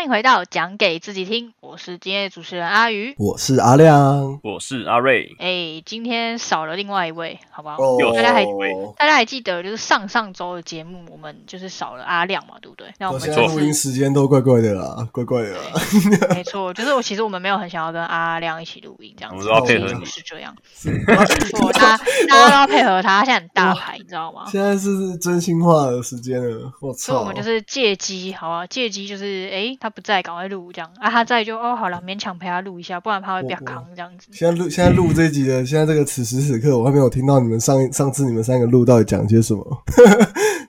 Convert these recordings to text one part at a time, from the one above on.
欢迎回到讲给自己听，我是今天的主持人阿鱼。我是阿亮。我是阿瑞，哎，今天少了另外一位，好不好？大家还我大家还记得，就是上上周的节目，我们就是少了阿亮嘛，对不对？那我们录音时间都怪怪的啦，怪怪的啦。没错，就是我其实我们没有很想要跟阿亮一起录音这样子，我们都要配合你是这样。没错，大家大家都要配合他，他现在很大牌，你知道吗？现在是真心话的时间了，我操！所以我们就是借机，好啊，借机就是，哎，他不在，赶快录这样。啊，他在就哦，好了，勉强陪他录一下，不然他会比较扛这样子。现在录现在录这一集的，现在这个此时此刻，我还没有听到你们上上次你们三个录到底讲些什么，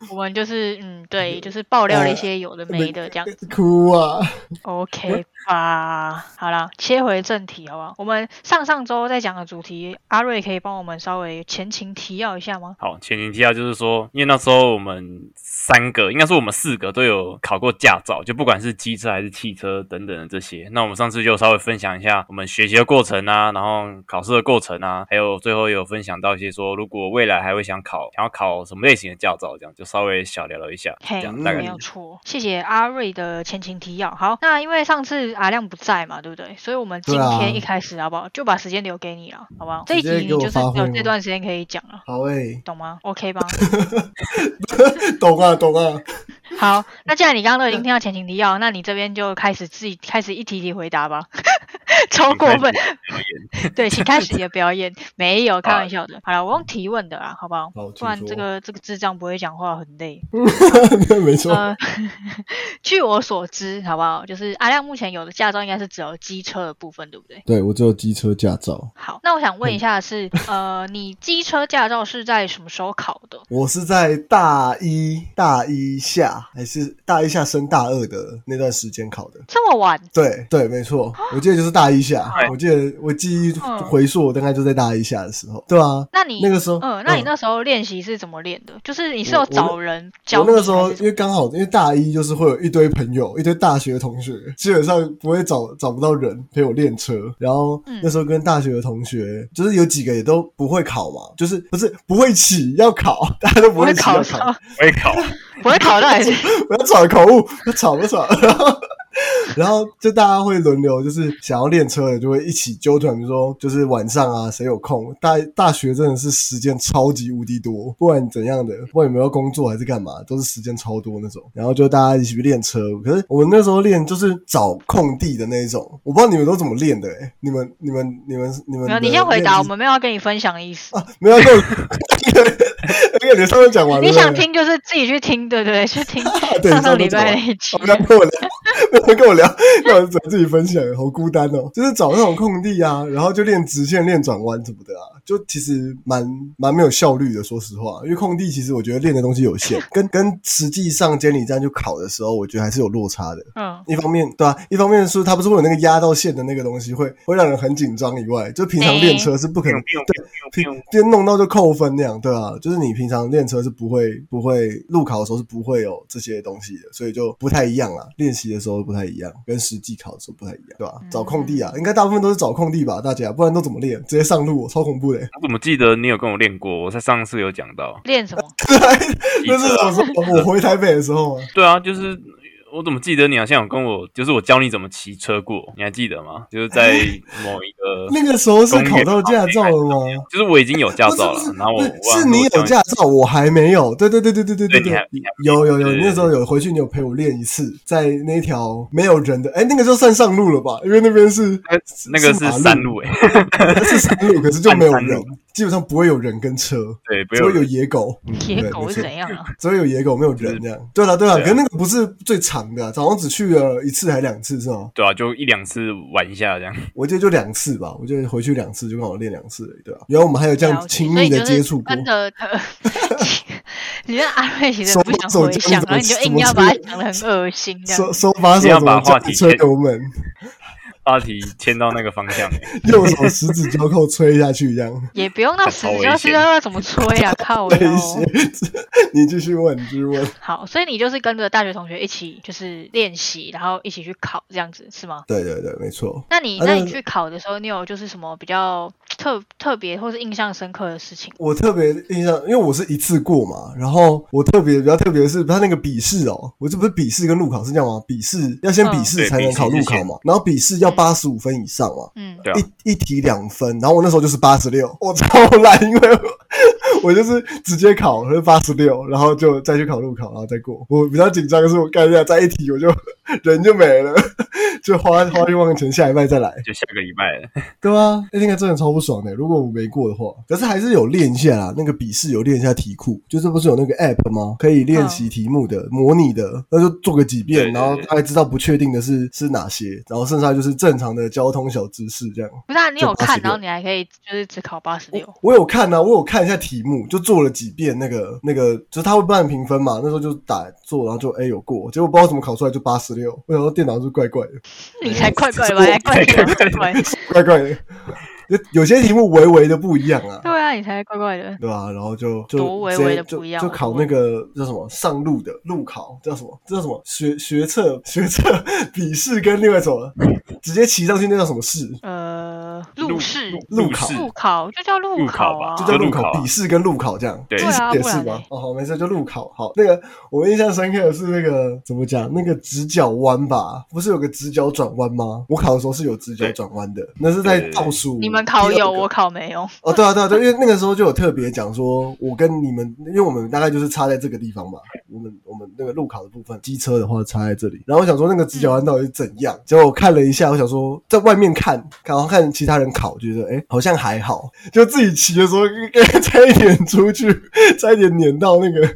我们就是，嗯，对，就是爆料了一些有的没的这样子。哭啊！OK 吧，好了，切回正题，好不好？我们上上周在讲的主题，阿瑞可以帮我们稍微前情提要一下吗？好，前情提要就是说，因为那时候我们三个，应该说我们四个都有考过驾照，就不管是机车还是汽车等等的这些。那我们上次就稍微分享一下我们学习的过程啊，然后考试的过程啊，还有最后有分享到一些说，如果未来还会想考，想要考什么类型的驾照，这样就稍微小聊了一下，这嘿，没样大概没有错，谢谢阿瑞的前情提要。好，那因为上次阿亮不在嘛，对不对？所以我们今天一开始好不好，就把时间留给你了，好不好？这一集就是有这段时间可以讲了，好诶、懂吗？OK 吧？懂啊懂啊。好，那既然你刚刚都已经听到前情提要，那你这边就开始自己开始一题题回答吧，超过分。对，请开始你的表演。没有，开玩笑的。好了，我用提问的啦，好不好？好不然这个这个智障不会讲话，很累。没错，呃，据我所知，好不好？就是阿亮目前有的驾照应该是只有机车的部分，对不对？对我只有机车驾照，好，那我想问一下是，呃，你机车驾照是在什么时候考的？我是在大一大一下还是大一下升大二的那段时间考的。这么晚？对对，没错，我记得就是大一下哎，我记得我记忆嗯回溯，我大概就在大一下的时候，对啊，那你那个时候，嗯，那你那时候练习是怎么练的？就是你是有找人教我那个时候因为刚好因为大一就是会有一堆朋友，一堆大学同学，基本上不会找找不到人陪我练车。然后嗯那时候跟大学的同学，就是有几个也都不会考嘛，就是不是不会骑要考，大家都不不会考会骑要考，不会考到还是？不 要吵口误，要吵不吵？然后。然后就大家会轮流，就是想要练车的就会一起揪团，比如说就是晚上啊，谁有空？大大学真的是时间超级无敌多，不管怎样的，不管有没有工作还是干嘛，都是时间超多那种。然后就大家一起去练车，可是我们那时候练就是找空地的那一种，我不知道你们都怎么练的、欸，你们你们你们你们没有，你先回答，我们没有要跟你分享的意思。啊，没有跟我，那个你上面讲完了，你想听就是自己去听，对对对，去听 对上上礼拜那一集哦。不要跟我聊，不要他 跟我聊，那我自己分享，好孤单哦。就是找那种空地啊，然后就练直线、练转弯什么的啊，就其实蛮蛮没有效率的。说实话，因为空地其实我觉得练的东西有限，跟跟实际上监理站去考的时候，我觉得还是有落差的。嗯，一方面，对啊，一方面是它不是会有那个压到线的那个东西，会会让人很紧张以外，就平常练车是不可能对平边弄到就扣分那样，对啊，就是你平常练车是不会不会路考的时候是不会有这些东西的，所以就不太一样啊。练习的时候不太一样，跟实际考的时候不太一样，对吧、找空地啊，应该大部分都是找空地吧，大家不然都怎么练？直接上路，超恐怖的、我怎么记得你有跟我练过？我在上次有讲到，练什么？那是我说？我回台北的时候啊，对啊，就是我怎么记得你好像有跟我，就是我教你怎么骑车过，你还记得吗？就是在 某一个那个时候是考到驾照了吗？就是我已经有驾照了，然后我是你有驾照，我还没有。对对对对对对对对，有有有，那时候有回去，你有陪我练一次，在那条没有人的，哎，那个就算上路了吧，因为那边是那个是山路，哎，是山路，可是就没有人。基本上不会有人跟车，对，不只会有用野狗，嗯野狗是怎样啊？只会有野狗，没有人这样。对了对了，对啊可是那个不是最长的啊，早上只去了一次还两次是吗？对啊，就一两次玩一下这样。我记得就两次吧，我记得回去两次就刚好练两次而已，对吧？然后我们还有这样亲密的接触过。跟着呃 你觉得阿瑞其实手不想手回想，然后你就硬要把它吃讲的很恶心这手样。手把手把话题驾车切油门？大题牵到那个方向、欸，右手十指交扣吹下去一样。也不用到十指，要是险要怎么吹啊？靠危腰！险！你继续问，你继续问。好，所以你就是跟着大学同学一起就是练习，然后一起去考这样子是吗？对对对，没错。那你那你去考的时候，你有就是什么比较特特别或是印象深刻的事情？我特别印象，因为我是一次过嘛，然后我特别比较特别的是，他那个笔试哦，我这不是笔试跟路考是这样吗？笔试要先笔试才能考路考嘛，然后笔试要八十五分以上嘛，嗯，对啊，一一题两分，然后我那时候就是八十六，我超烂，因为我我就是直接考是八十六，然后就再去考路考，然后再过。我比较紧张的是我干一下再一题我就 人就没了，就花花冤枉钱，下一拜再来。就下个礼拜了。对啊，欸那个真的超不爽的。如果我没过的话，可是还是有练一下啦。那个笔试有练一下题库，就是不是有那个 app 吗？可以练习题目的、模拟的，那就做个几遍，然后大概知道不确定的是是哪些，然后剩下就是正常的交通小知识这样。不是啊，你有看，然后你还可以就是只考八十六。我有看啊，我有看一下题目，就做了几遍那个那个，就是他会帮你评分嘛。那时候就打做，然后就哎、有过，结果不知道怎么考出来就八十六。我想说电脑是怪怪的，你才怪怪的 怪怪的，怪怪的。怪怪的，有有些题目微微的不一样啊。对啊，你才怪怪的。对吧、然后就就多微微的不一样就，考那个叫什么上路的路考，叫什么？这叫什么？学学测学测笔试跟另外什么？直接骑上去那叫什么试？呃，路试、路考路考就叫路路考啊，吧就叫路考笔试跟路考这样，对笔试对啊也是吗？哦，好，没事，就路考。好，那个我印象深刻的是那个怎么讲？那个直角弯吧，不是有个直角转弯吗？我考的时候是有直角转弯的，那是在倒数。你们考有，我。考没有。哦，对啊，对啊，对，因为那个时候就有特别讲说，我跟你们，因为我们大概就是差在这个地方嘛，我们我们那个路考的部分，机车的话差在这里。然后我想说那个直角弯到底是怎样，结果我看了一下，我想说在外面看，然后看其他人考，觉得哎好像还好，就自己骑的时候 差一点出去，差一点碾到那个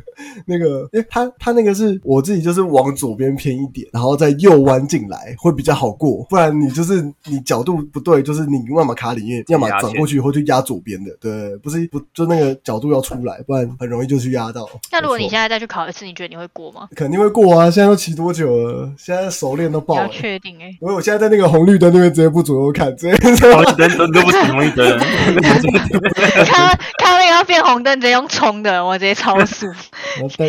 那个，因为他他那个是我自己就是往左边偏一点，然后再右弯进来会比较好过，不然你就是你角度不对，就是你要么卡里面，要么转过去以后就压左边的，对，不是不就那个角度要出来，不然很容易就去压到。那如果你现在再去考一次，你觉得你会过吗？肯定会过啊！现在都骑多久了？现在熟练都爆了。确定哎、我我现在在那个红绿灯那边直接不左右看，直接红绿灯灯都不是红绿灯，看到看到那个要变红灯，直接用冲的，我直接超速，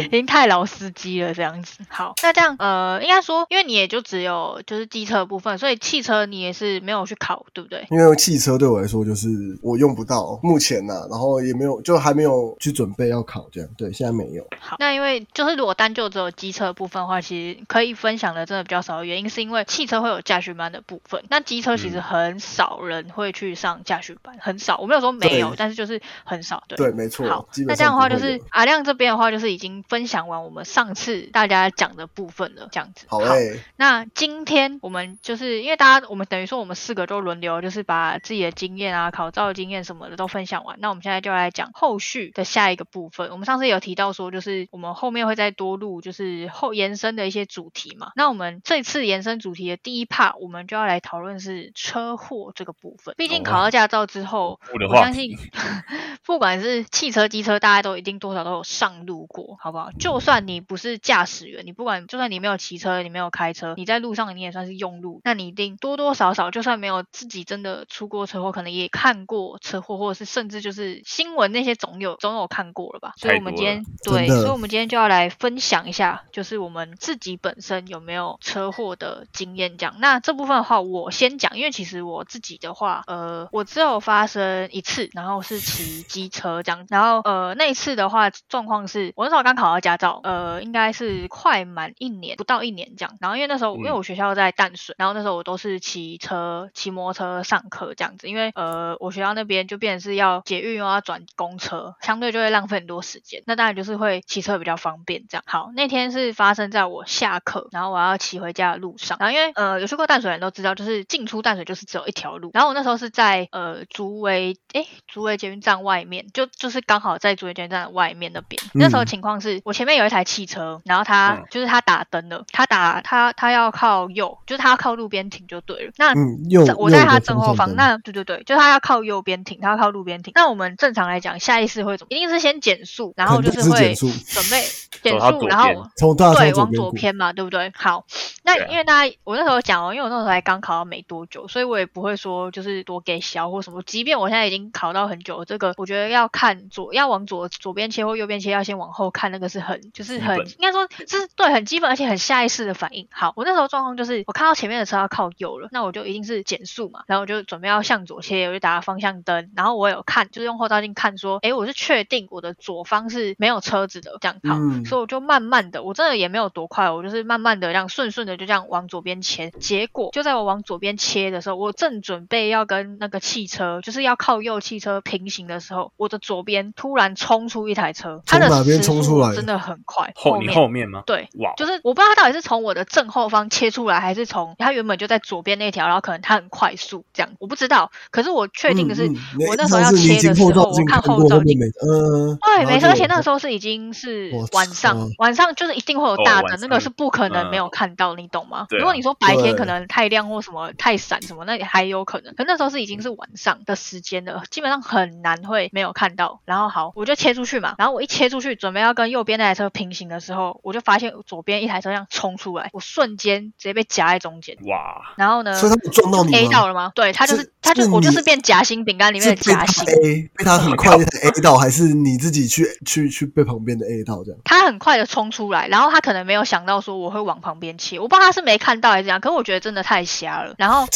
已经太老司机了这样子。好，那这样呃，应该说，因为你也就只有就是机车的部分，所以汽车你也是没有去考，对不对？因为汽车对我来说就是我用不到，目前呢、然后也没有，就还没有去准备要考这样。对，现在没有。好，那因为就是如果单就只有机车的部分的话，其实可以分享的真的比较少，原因是因为汽车会有驾训班的部分，那机车其实很少人会去上驾训班，很少。我没有说没有，但是就是很少。对。对，没错。好那这样的话就是阿亮这边的话就是已经分享完我们上次大家讲的部分了，这样子。好诶、那今天我们就是因为大家，我们等于说我们四个都轮流，就是把自己的经验啊、考照的经验什么的都分享完。那我们现在就来讲后续的下一个部分。我们上次有提到说，就是我们后面会再多录，就是后延伸的一些主题嘛。那我们这次延伸主题的第一 part，我们就要来讨论是车祸这个部分。毕竟考到驾照之后，我相信 不管是汽车、机车，大家都一定多少都有上路过，好不好？就算你不是驾驶员，你不管就算你没有骑车，你没有开车，你在路上你也算是用路，那你一定多多少少，就算没有自己真的出过车祸，可能也看过车祸，或者是甚至就是新闻那些总有总有看过了吧？所以我们今天对，所以我们今天就要来分享一下，就是我们自己本身有没有车祸的经验这样。那这部分的话，我先讲，因为其实我自己的话，呃，我只有发生一次，然后是骑机车这样，然后呃那一次的话，状况是我那时候刚考到驾照，呃，应该是快满一年，不到一年这样。然后因为那时候、因为我学校在淡水，然后那时候我都是骑车、骑摩托车上课这样子，因为呃我学校那边就变成是要捷运又要转公车，相对就会浪费很多时间。那当然就是会骑车比较方便这样。好，那天是发生在我下课，然后我要骑回家的路上。然后因为呃有去过淡水的人都知道，就是进出淡水就是只有一条路。然后我那时候是在呃竹围诶竹围捷运站外面，就就是刚好在竹围捷运站的外面那边。那时候情况是我前面有一台汽车，然后他、嗯就是他打灯了，他打他他要靠右，就是他要靠路边停就对了。那嗯，右我在他正后方，那对对对，就是他要靠右边停，他要靠路边停。那我们正常来讲，下意识会怎么？一定是先减速，然后就是会准备，减速，然后从大对往左偏嘛，对不对？好，那因为大家我那时候讲哦，因为我那时候才刚考到没多久，所以我也不会说就是多给小或什么。即便我现在已经考到很久，这个我觉得要看左要往左左边切或右边切，要先往后看，那个是很就是很应该说这是对很基本而且很下意识的反应。好，我那时候状况就是我看到前面的车要靠右了，那我就一定是减速嘛，然后我就准备要向左切，我就打方向灯，然后我有看就是用后照镜看说，哎，我是确定我的左方是没有车子的，这样好，嗯所以我就慢慢的，我真的也没有多快，我就是慢慢的这样顺顺的就这样往左边切。结果就在我往左边切的时候，我正准备要跟那个汽车，就是要靠右汽车平行的时候，我的左边突然冲出一台车，它的从哪边冲出来真的很快，后你后面吗？对。哇，就是我不知道他到底是从我的正后方切出来，还是从他原本就在左边那条，然后可能他很快速这样，我不知道。可是我确定的是，嗯嗯我那时候要切的时候，我看后照镜，对，没错，而且那个时候是已经是晚上，晚上就是一定会有大灯，那个是不可能没有嗯看到，你懂吗？如果你说白天可能太亮或什么太闪什么，那也还有可能，可那时候是已经是晚上的时间了，基本上很难会没有看到。然后好，我就切出去嘛，然后我一切出去，准备要跟右边那台车平行的时候，我就发现左边一台车这样冲出来，我瞬间直接被夹在中间。哇，然后呢所以他撞到你，A 到了吗？对，他就是是他就是我就是变夹心饼干里面的是被他夹心。A 被他很快的 A 到，还是你自己去去去被旁边的 A 到这样？他很快的冲出来，然后他可能没有想到说我会往旁边切，我不知道他是没看到还是怎样，可是我觉得真的太瞎了。然后，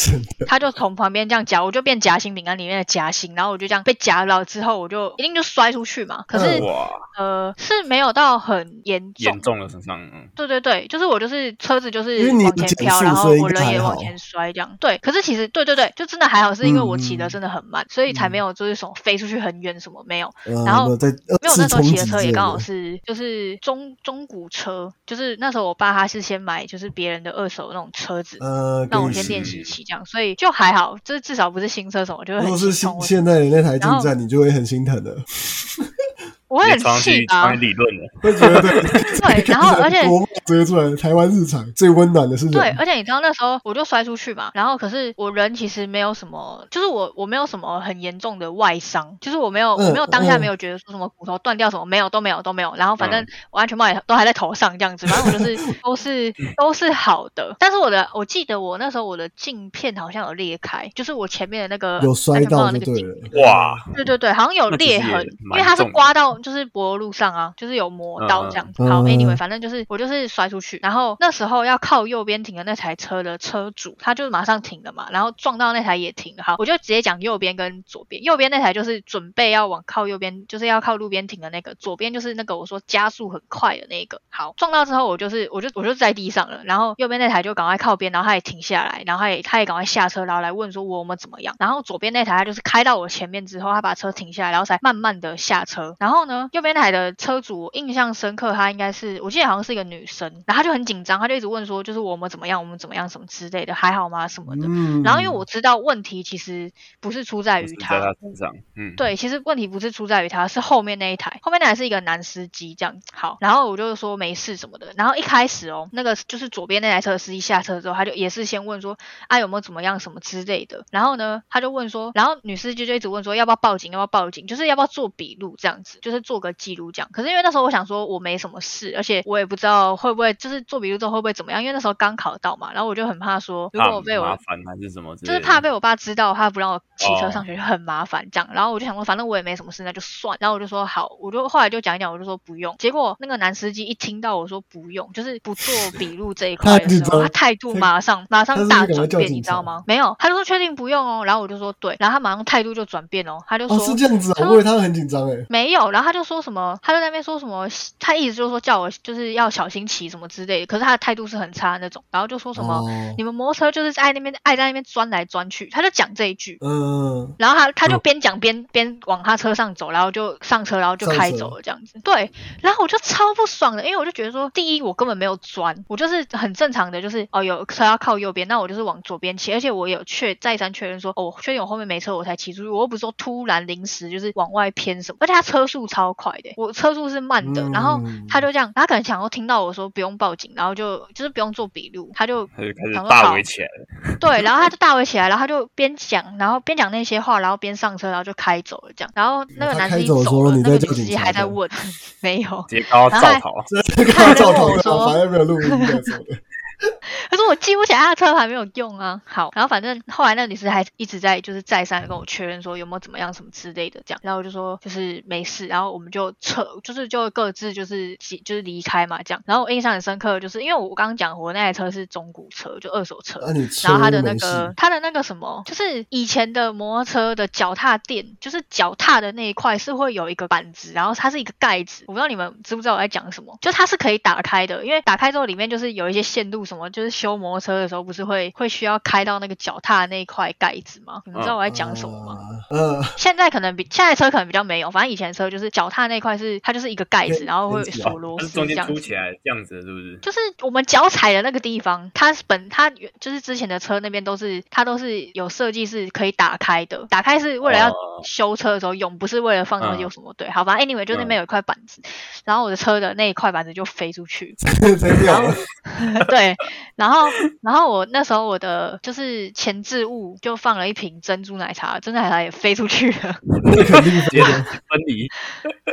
他就从旁边这样夹，我就变夹心饼干里面的夹心，然后我就这样被夹到之后，我就一定就摔出去嘛。可是、呃是没有到很严重，严重了身上，嗯，对对对，就是我就是车子就是往前飘，然后我人也往前摔这样。对，可是其实对对对，就真的还好，是因为我骑的嗯真的很慢，所以才没嗯有就是什么飞出去很远什么没有。呃然后没有那时候骑的车也刚好是是就是中中古车，就是那时候我爸他是先买就是别人的二手那种车子，呃，让我先练习骑这样，所以就还好，就是至少不是新车什么，就会如果是很心痛。现现在的那台进站，你就会很心疼的，我会很气吧去常，理论的，会觉得 对对然后而且国贸直接出来，台湾日常最温暖的是人，对，而且你知道那时候我就摔出去嘛，然后可是我人其实没有什么，就是我我没有什么很严重的外伤，就是我没有、我没有嗯当下嗯没有觉得说什么骨头断掉什么，没有都没有都没有，然后反正嗯我安全帽也都还在头上这样子，反正我就是 都是都是好的，但是我的我记得我那时候我的镜片好像有裂开，就是我前面的那个有摔安全帽到的那个镜。哇，对对对，好像有裂痕，因为它是刮到就是柏油路上啊，就是有磨刀这样子。好嗯，anyway，反正就是我就是摔出去，然后那时候要靠右边停的那台车的车主，他就马上停了嘛，然后撞到那台也停了。好，我就直接讲右边跟左边，右边那台就是准备要往靠右边，就是要靠路边停的那个，左边就是那个我说加速很快的那个。好，撞到之后我就是我就我就在地上了，然后右边那台就赶快靠边，然后他也停下来，然后他也他也赶快下车，然后来问说我们怎么样。然后左边那台他就是开到我前面之后，他把车停下来，然后才慢慢的下车。然后呢，右边那台的车主印象深刻，他应该是我记得好像是一个女生，然后他就很紧张，他就一直问说就是我们怎么样，我们怎么样什么之类的，还好吗什么的。嗯然后因为我知道问题其实不是出在于他，身上，嗯，对，其实问题不是出在于他，是后面那一台，后面那台是一个男司机这样。好，然后我就说没事什么的。然后一开始哦，那个就是左边那台车的司机下车之后，他就也是先问说啊有没有怎么样什么之类的。然后呢，他就问说，然后女司机就一直问说要不要报警，要不要报警，就是要不要做笔录这样子，就是做个记录这样。可是因为那时候我想说我没什么事，而且我也不知道会不会就是做笔录之后会不会怎么样，因为那时候刚考到嘛，然后我就很怕说如果我被我麻烦还是什么就是怕被我爸知道，他不让我骑车哦上学就很麻烦这样。然后我就想说，反正我也没什么事，那就算。然后我就说好，我就后来就讲一讲，我就说不用。结果那个男司机一听到我说不用，就是不做笔录这一 块的时候，他态度马上马上大转变，你知道吗？没有，他就说确定不用哦。然后我就说对，然后他马上态度就转变哦，他就说、哦是这样子啊，他我以为他很紧张哎，没有，然后他就说什么，他就在那边说什么，他一直就说叫我就是要小心骑什么之类的，可是他的态度是很差的那种，然后就说什么、哦。你们摩托车就是在那边爱在那边钻来钻去，他就讲这一句，嗯，然后他他就嗯边讲边边往他车上走，然后就上车，然后就开走了这样子。对，然后我就超不爽的，因为我就觉得说，第一我根本没有钻，我就是很正常的，就是哦有车要靠右边，那我就是往左边骑，而且我有确再三确认说，哦我确定我后面没车我才骑出去，我又不是说突然临时就是往外偏什么，而且他车速超快的，我车速是慢真的。然后嗯他就这样，他可能想要听到我说不用报警，然后就就是不用做笔录，他就他就开始想说好大围起来了。对，然后他就大围起来，然后他就边讲，然后边讲那些话，然后边上车，然后就开走了这样。然后那个男司机开走了，那个女司机还在问，没有。然后他还照头问我说反正没有录音的什么的。可是我记不起来他的车牌没有用啊。好，然后反正后来那个女士还一直在就是再三的跟我确认说有没有怎么样什么之类的这样，然后我就说就是没事，然后我们就撤，就是就各自就是就是离开嘛这样。然后我印象很深刻，就是因为我刚刚讲我那台车是中古车，就二手车然后它的那个它的那个什么，就是以前的摩托车的脚踏垫，就是脚踏的那一块是会有一个板子，然后它是一个盖子。我不知道你们知不知道我在讲什么，就它是可以打开的，因为打开之后里面就是有一些线路什么，就是修摩托车的时候不是会会需要开到那个脚踏的那一块盖子吗？你们知道我在讲什么吗？啊？呃，现在可能比现在车可能比较没有，反正以前车就是脚踏那块是它就是一个盖子，然后会锁螺它是中间丝这样子。凸起来这样子，是不是？就是我们脚踩的那个地方，它是本它原就是之前的车那边都是它都是有设计是可以打开的，打开是为了要哦修车的时候用，不是为了放东西嗯有什么对。好，吧 anyway 就那边有一块板子，然后我的车的那一块板子就飞出去，飞掉了，对，然后然后我那时候我的就是前置物就放了一瓶珍珠奶茶，珍珠奶茶也飞出去了。直接。分离，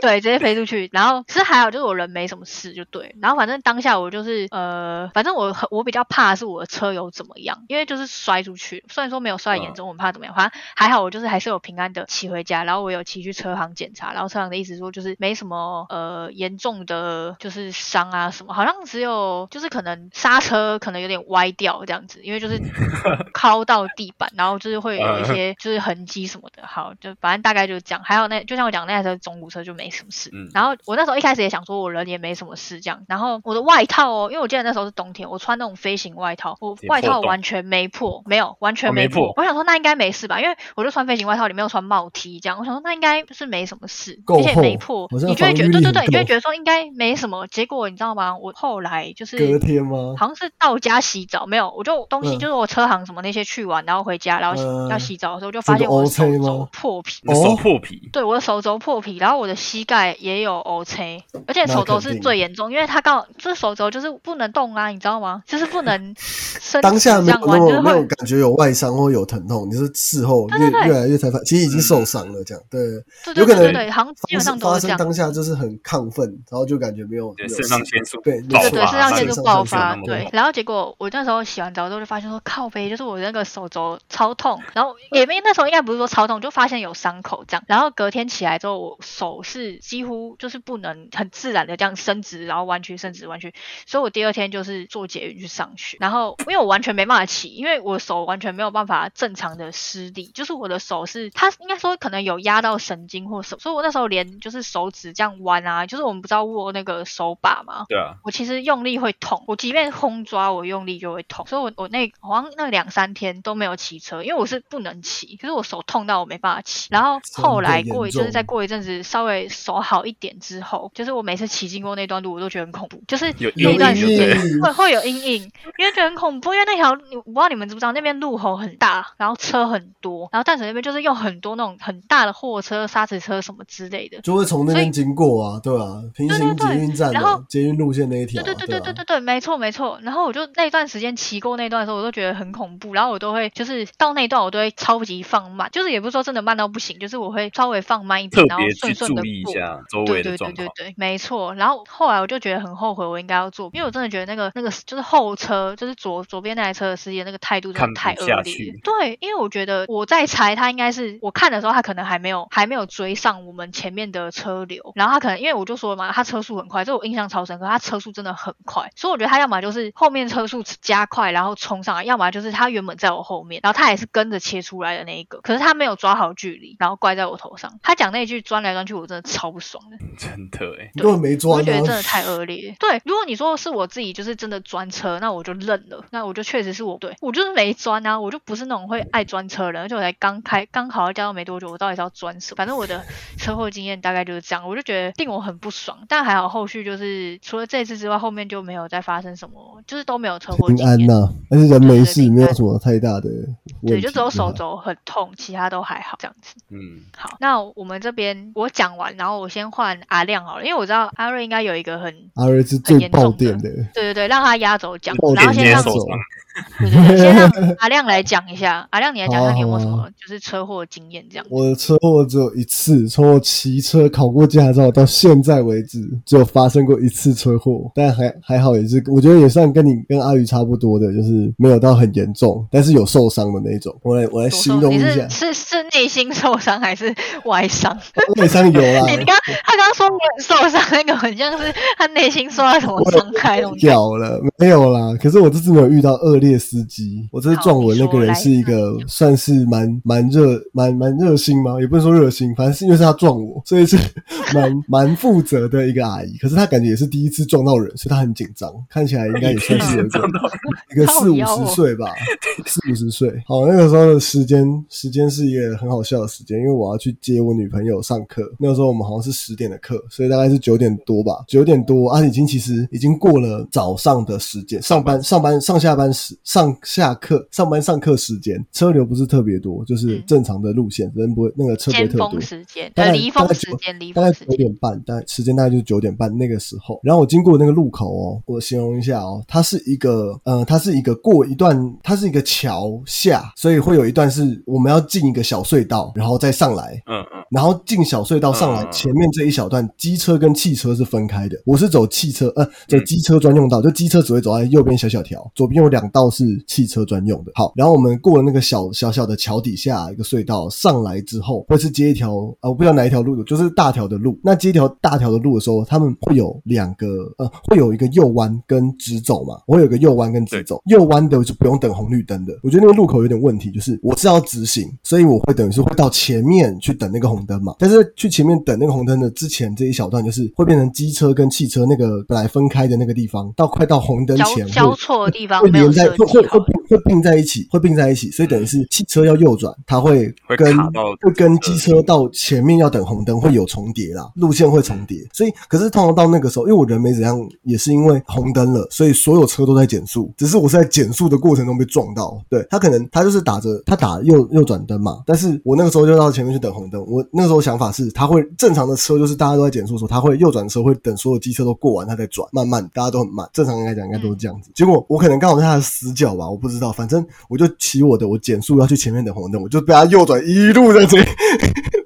对，直接飞出去。然后其实还好，就是我人没什么事就对。然后反正当下我就是呃，反正我很我比较怕的是我的车有怎么样，因为就是摔出去，虽然说没有摔得严重，我很怕怎么样，反正还好我就是还是有平安的骑回家。然后我有骑去车行检查，然后车行的意思说就是没什么呃严重的就是伤啊什么，好像只有就是可能刹车可能有点歪掉这样子，因为就是 敲到地板，然后就是会有一些就是痕迹什么的。好，就反正大概就是这样。还有那就像我讲那台车中古车就没什么事。嗯然后我那时候一开始也想说我人也没什么事这样，然后我的外套哦，因为我记得那时候是冬天，我穿那种飞行外套，我外套完全没破，没有完全哦没破。我想说那应该没事吧，因为我就穿飞行外套，里面又穿帽 T 这样，我想说那应该是没什么事，够而且没破你就会觉得对对对，你就会觉得说应该没什么。结果你知道吗？我后来就是隔天吗？好像是到家洗澡，没有，我就东西嗯就是我车行什么那些去完，然后回家，然后洗、嗯要洗澡的时候就发现我的手肘破皮。你的手哦破皮，对，我的手肘破皮，然后我的膝盖也有 O C，而且手肘是最严重，因为它刚好这手肘就是不能动啊，你知道吗？就是不能伸当下没有那直这样弯，就是会么没有感觉有外伤或有疼痛，你是事后越对对对越来越才发，其实已经受伤了，这样对。对有可能对对对对，好像基本上都是这样。当下就是很亢奋，然后就感觉没有对肾上事腺素对对对，肾上腺素肾爆发，上腺素那么对。然后结果我那时候洗完澡之后就发现说靠背，就是我那个手肘超痛，然后也没那时候应该不是说超痛，就发现有伤口这样。然后隔天起来之后，我手是几乎就是不能很自然的这样伸直，然后弯曲伸直弯曲，所以我第二天就是坐捷运去上学。然后因为我完全没办法骑，因为我手完全没有办法正常的施力，就是我的手是它应该说可能有压到神经或什么，所以我那时候连就是手指这样弯啊，就是我们不知道握那个手把嘛，对啊，我其实用力会痛，我即便空抓，我用力就会痛，所以我我那好像那两三天都没有骑车，因为我是不能骑，可是我手痛到我没办法骑。然后后来过一真的严重就是再过一阵子稍微手好一点之后，就是我每次骑经过那段路，我都觉得很恐怖，就是有那一段时间会会有阴影，因为觉得很恐怖，因为那条路我不知道你们知不知道，那边路口很大，然后车很多，然后淡水那边就是用很多那种很大的货车、砂石车什么之类的，就会从那边经过啊，对吧？平行运站然后的捷运路线那一条啊，对对对对对对对，没错没错。然后我就那段时间骑过那段的时候，我都觉得很恐怖。然后我都会就是到那段我都会超级放慢，就是也不是说真的慢到不行，就是我会稍微放慢一点，然后顺顺的注意一过。下周对对对围的状况。对对，没错。然后后来我就觉得很后悔，我应该要做，因为我真的觉得那个那个就是后车，就是左左边那台车的司机的那个态度真的太恶下劣去。对，因为我觉得我在猜他应该是我看的时候，他可能还没有还没有追上我们前面的车流，然后他可能因为我就说嘛，他车速很快，这我印象超深刻，他车速真的很快，所以我觉得他要么就是后面车速加快然后冲上来，要么就是他原本在我后面，然后他也是跟着切出来的那一个，可是他没有抓好距离，然后怪在我头上。他讲那句钻来钻去，我真的超不爽的。真的哎，你根本没抓我觉得真。的太恶劣。对，如果你说是我自己就是真的钻车，那我就认了，那我就确实是我对我就是没钻啊，我就不是那种会爱钻车的，而且我才刚开刚考驾照没多久，我到底是要钻什么？反正我的车祸经验大概就是这样，我就觉得令我很不爽。但还好后续就是除了这次之外，后面就没有再发生什么，就是都没有车祸平经验。安呐，而且人没事，没有什么太大的对，就只有手吧肘很痛，其他都还好这样子。嗯，好，那我们这边我讲完，然后我先换阿亮好了，因为我知道阿瑞应该有一个很阿瑞是最爆点的，对对对，让他压轴讲，然后先让 对对对，先让 阿亮来讲一下，阿亮你来讲一下你有没有什么就是车祸经验这样。我的车祸只有一次，从我骑车考过驾照到现在为止，只有发生过一次车祸，但还还好，也是我觉得也算跟你跟阿宇差不多的，就是没有到很严重，但是有受伤的那种。我来我来形容一下，是是内心受伤还是外伤？内伤有啦。你刚他刚刚说很受伤，那个很像是他内心受到什么伤害。掉了没有啦？可是我这次没有遇到恶劣。司机，我这次撞我那个人是一个算是蛮蛮热蛮蛮热心吗？也不能说热心，反正是因为是他撞我，所以是 蛮蛮负责的一个阿姨。可是她感觉也是第一次撞到人，所以她很紧张，看起来应该也算是一个一个四五十岁吧，四五十岁。好，那个时候的时间时间是一个很好笑的时间，因为我要去接我女朋友上课。那个时候我们好像是十点的课，所以大概是九点多吧，九点多啊，已经其实已经过了早上的时间，上班上班上下班时。上下课、上班上课时间，车流不是特别多，就是正常的路线，人不会那个车不会特多。时间，大概离峰时间，离大概九点半，大概时间大概就是九点半那个时候。然后我经过那个路口哦，我形容一下哦，它是一个呃，它是一个过一段，它是一个桥下，所以会有一段是我们要进一个小隧道，然后再上来。嗯嗯。然后进小隧道上来，前面这一小段机车跟汽车是分开的。我是走汽车，呃，走机车专用道，就机车只会走在右边小小条，左边有两道。是汽车专用的。好，然后我们过了那个小小小的桥底下一个隧道上来之后，会是接一条啊，我不知道哪一条路，就是大条的路。那接一条大条的路的时候，他们会有两个呃，会有一个右弯跟直走嘛。我有一个右弯跟直走，右弯的就不用等红绿灯的。我觉得那个路口有点问题，就是我是要直行，所以我会等于是会到前面去等那个红灯嘛。但是去前面等那个红灯的之前这一小段，就是会变成机车跟汽车那个本来分开的那个地方，到快到红灯前交错的地方会连在会会会。会并在一起，会并在一起，所以等于是汽车要右转，它会跟会跟机车到前面要等红灯会有重叠啦，路线会重叠。所以，可是通常到那个时候，因为我人没怎样，也是因为红灯了，所以所有车都在减速，只是我是在减速的过程中被撞到。对他可能他就是打着他打右右转灯嘛，但是我那个时候就到前面去等红灯。我那个时候想法是，他会正常的车就是大家都在减速的时候，他会右转车会等所有机车都过完，他再转，慢慢大家都很慢。正常应该讲应该都是这样子。结果我可能刚好在他的死角吧，我不知道，反正我就骑我的，我减速要去前面等红灯，我就被他右转，一路在这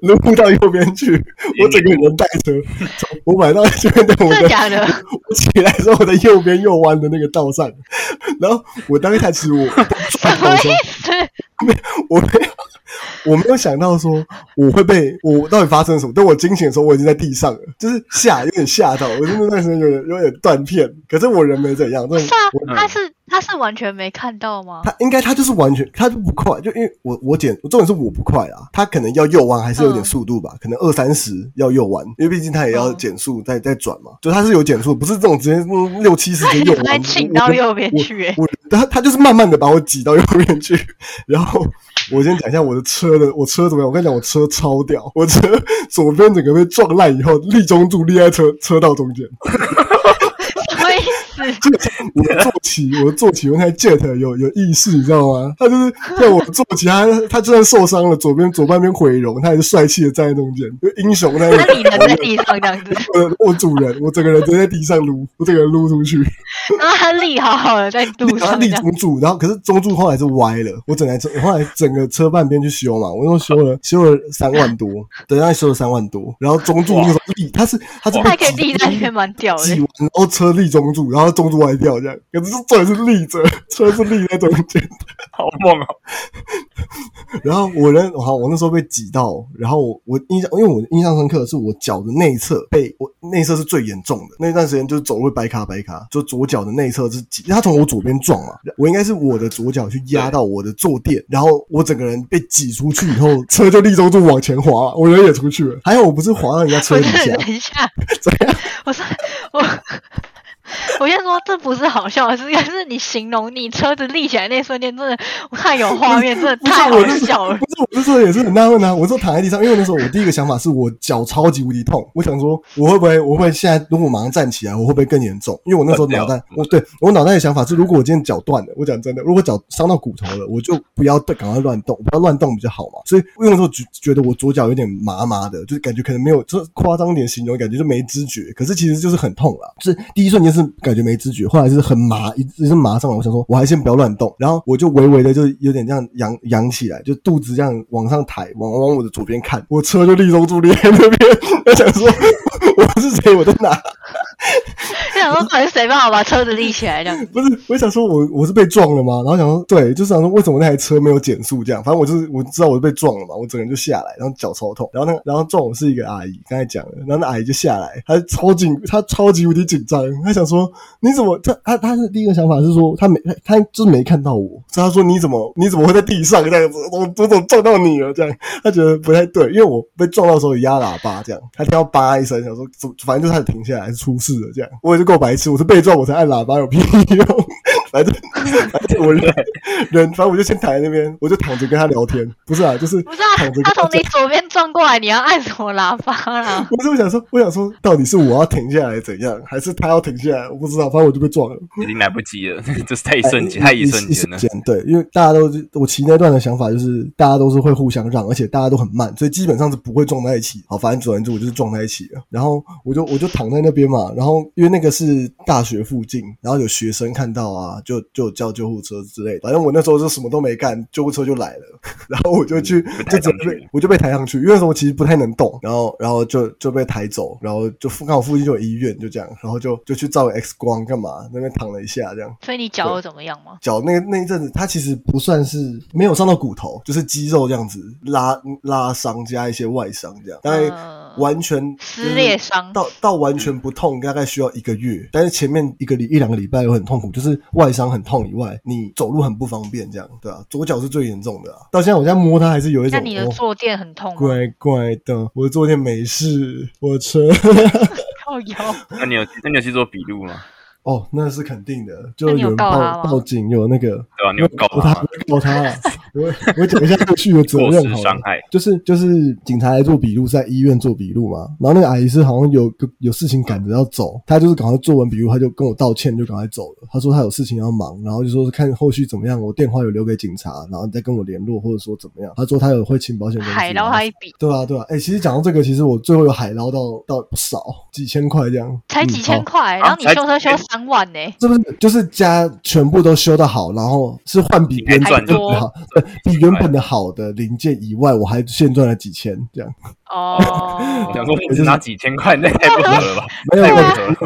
路 到右边去，我整个人带车，我买到前面等红灯，我起来之后我在右边右弯的那个道上，然后我当下其实我 什么意思？没，我没有。我没有想到说我会被我到底发生什么。等我惊醒的时候，我已经在地上了，就是吓，有点吓到。我真的那时候有点有点断片，可是我人没怎样。但是啊，他是他是完全没看到吗？他应该他就是完全他就不快，就因为我我减重点是我不快啊，他可能要右弯还是有点速度吧，可能二三十要右弯，因为毕竟他也要减速再再转嘛，就他是有减速，不是这种直接六七十就右弯，请到右边去。我他他就是慢慢的把我挤到右边去，然后。我先讲一下我的车的，我车怎么样？我跟你讲，我车超屌，我车 左边整个被撞烂以后，立中柱立在车车道中间。这 个我的坐骑，我的坐骑，我那台 Jet 有有意识，你知道吗？他就是在我坐骑，他他就算受伤了，左边左半边毁容，他还是帅气的站在中间，就英雄那。那你人在地上这样子？我我主人，我整个人都在地上撸，我整个人撸出去。然后他立好好的在路上。立中柱，然后可是中柱后来是歪了，我整台车后来整个车半边去修嘛，我又修了修了三万多，等下修了三万多，然后中柱那个立，他是他是他可以立在那边蛮屌的，然后车立中柱，然后中柱歪掉这样。可是坐是立着，车是立在中间，好猛啊！然后我人好，我那时候被挤到，然后我我印象，因为我印象深刻的是我脚的内侧被我内侧是最严重的那段时间，就是走路白卡白卡，就左脚的内侧是挤，他从我左边撞嘛，我应该是我的左脚去压到我的坐垫，然后我整个人被挤出去以后，车就立中柱往前滑，我人也出去了，还好我不是滑到人家车底下，等一下，怎样？我说我。我先说这不是好笑的事，是你形容你车子立起来那瞬间，真的太有画面，真的 太好笑了。不是，我那时候也是很纳闷啊。我说躺在地上，因为那时候我第一个想法是我脚超级无敌痛，我想说我会不会，我会现在如果马上站起来，我会不会更严重？因为我那时候脑袋，我对我脑袋的想法是，如果我今天脚断了，我讲真的，如果脚伤到骨头了，我就不要赶快乱动，不要乱动比较好嘛。所以因为那时候觉觉得我左脚有点麻麻的，就是感觉可能没有，就是夸张点形容，感觉就没知觉。可是其实就是很痛了，就是第一瞬间是感觉没知觉，后来就是很麻，一直是麻上来。我想说，我还先不要乱动，然后我就微微的就有点这样扬扬起来，就肚子这样往上抬，往往我的左边看，我车就立中柱立在那边，我想说 我是谁，我在哪？就想说，到底是谁帮我把车子立起来这样？不是，我想说我我是被撞了吗？然后想说，对，就是想说为什么那台车没有减速这样？反正我就是我知道我是被撞了嘛，我整个人就下来，然后脚超痛，然后那然后撞我是一个阿姨，刚才讲了，然后那阿姨就下来，她超紧，她超级无敌紧张，她想说你怎么？她她她是第一个想法是说她没她就是没看到我，所以她说你怎么你怎么会在地上这样子？我我怎么撞到你了？这样她觉得不太对，因为我被撞到的时候压喇叭这样，她听到叭一声，想说反正就是她停下来出事了这样，我也是够白痴，我是被撞我才按喇叭有屁用，反正反正我人人反正我就先躺在那边，我就躺着跟他聊天，不是啊，就是不是啊，他从你左边撞过来，你要按什么喇叭啦？不是，我想说，我想说，到底是我要停下来怎样，还是他要停下来？我不知道，反正我就被撞了，已经来不及了，这是太一瞬间，太一瞬间了。对，因为大家都我骑那段的想法就是大家都是会互相让，而且大家都很慢，所以基本上是不会撞在一起。好，反正总而言之，我就是撞在一起了。然后我就我就躺在那边嘛，然后因为那个是大学附近，然后有学生看到啊，就就叫救护车之类的。反正我那时候就什么都没干，救护车就来了，然后我就去就准备我就被抬上去，因为什么其实不太能动，然后然后就就被抬走，然后就刚好附近就有医院，就这样，然后就就去照 X 光干嘛？那边躺了一下，这样。所以你脚有怎么样吗？脚那那一阵子，它其实不算是没有伤到骨头，就是肌肉这样子拉拉伤加一些外伤这样，大概完全撕裂伤到到完全不痛，大概需要一个月。但是前面一个礼一两个礼拜有很痛苦，就是外伤很痛以外，你走路很不方便，这样对啊，左脚是最严重的，到现在我在摸它还是有一种。那你的坐垫很痛吗？怪怪的，我的坐垫没事，我的车。靠腰。那你有那你有去做笔录吗？哦，那是肯定的，就有报报警，有那个，对吧？你有告他，告他。我我讲一下后续的责任 好伤害，就是就是警察来做笔录，在医院做笔录嘛。然后那个阿姨是好像有个有事情赶着要走，她就是赶快做完笔录，她就跟我道歉，就赶快走了。她说她有事情要忙，然后就说看后续怎么样，我电话有留给警察，然后再跟我联络，或者说怎么样。她说她有会请保险公司海捞她一笔。对啊对啊，哎，其实讲到这个，其实我最后有海捞到到不少，几千块这样，才几千块，然后你修车修三万呢。是不是就是加全部都修的好，然后是换比原本的好，比原本的好的零件以外，我还现赚了几千这样。哦，想说只是拿几千块，那 太不合了吧？没